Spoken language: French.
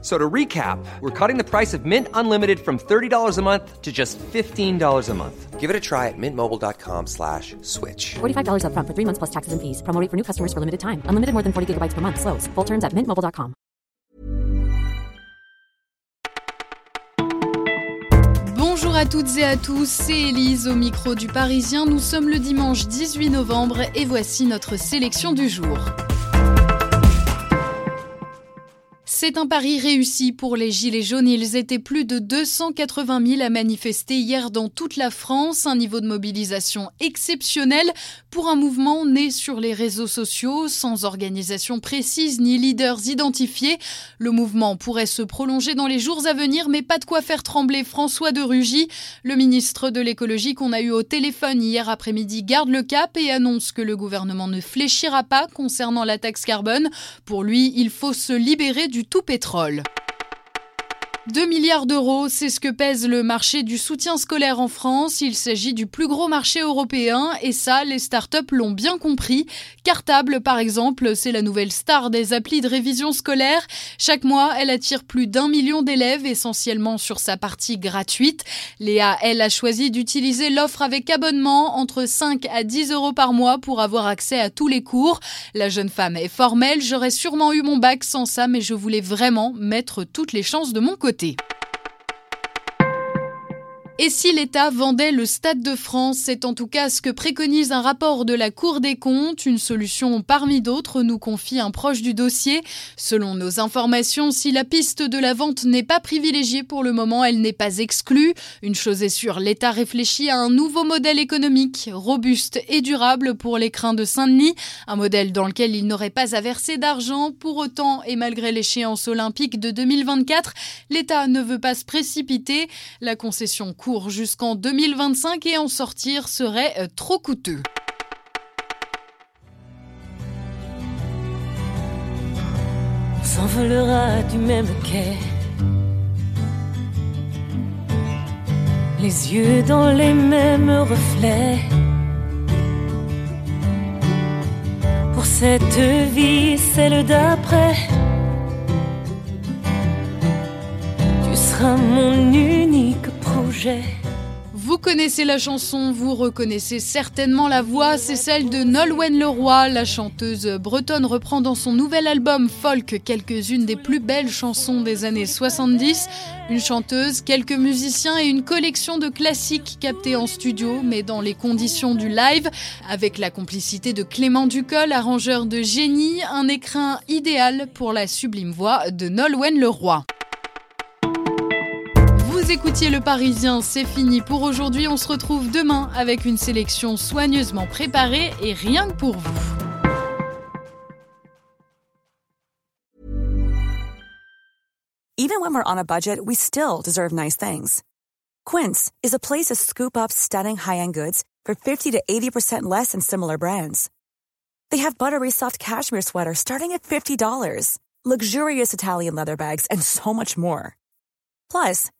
So to recap, we're cutting the price of Mint Unlimited from $30 a month to just $15 a month. Give it a try at mintmobile.com slash switch. $45 upfront for three months plus taxes and fees. Promo rate for new customers for limited time. Unlimited more than 40 gigabytes per month. Slows. Full terms at mintmobile.com. Bonjour à toutes et à tous, c'est Élise au micro du Parisien. Nous sommes le dimanche 18 novembre et voici notre sélection du jour. C'est un pari réussi pour les Gilets jaunes. Ils étaient plus de 280 000 à manifester hier dans toute la France, un niveau de mobilisation exceptionnel pour un mouvement né sur les réseaux sociaux, sans organisation précise ni leaders identifiés. Le mouvement pourrait se prolonger dans les jours à venir, mais pas de quoi faire trembler François de Rugy. Le ministre de l'écologie qu'on a eu au téléphone hier après-midi garde le cap et annonce que le gouvernement ne fléchira pas concernant la taxe carbone. Pour lui, il faut se libérer du tout pétrole. 2 milliards d'euros, c'est ce que pèse le marché du soutien scolaire en France. Il s'agit du plus gros marché européen et ça, les startups l'ont bien compris. Cartable, par exemple, c'est la nouvelle star des applis de révision scolaire. Chaque mois, elle attire plus d'un million d'élèves, essentiellement sur sa partie gratuite. Léa, elle, a choisi d'utiliser l'offre avec abonnement entre 5 à 10 euros par mois pour avoir accès à tous les cours. La jeune femme est formelle, j'aurais sûrement eu mon bac sans ça, mais je voulais vraiment mettre toutes les chances de mon côté. Beauty. Et si l'État vendait le Stade de France, c'est en tout cas ce que préconise un rapport de la Cour des comptes, une solution parmi d'autres, nous confie un proche du dossier. Selon nos informations, si la piste de la vente n'est pas privilégiée pour le moment, elle n'est pas exclue. Une chose est sûre, l'État réfléchit à un nouveau modèle économique, robuste et durable pour les crins de Saint-Denis, un modèle dans lequel il n'aurait pas à verser d'argent. Pour autant, et malgré l'échéance olympique de 2024, l'État ne veut pas se précipiter. La concession jusqu'en 2025 et en sortir serait euh, trop coûteux. S'envolera du même quai. Les yeux dans les mêmes reflets. Pour cette vie, celle d'après. Tu seras mon unique vous connaissez la chanson, vous reconnaissez certainement la voix, c'est celle de Nolwenn Leroy. La chanteuse bretonne reprend dans son nouvel album Folk quelques-unes des plus belles chansons des années 70. Une chanteuse, quelques musiciens et une collection de classiques captés en studio, mais dans les conditions du live, avec la complicité de Clément Ducol, arrangeur de génie, un écrin idéal pour la sublime voix de Nolwenn Leroy écoutiez Le Parisien, c'est fini pour aujourd'hui. On se retrouve demain avec une sélection soigneusement préparée et rien que pour vous. Even when we're on a budget, we still deserve nice things. Quince is a place to scoop up stunning high-end goods for 50 to 80% less than similar brands. They have buttery soft cashmere sweaters starting at $50, luxurious Italian leather bags, and so much more. Plus,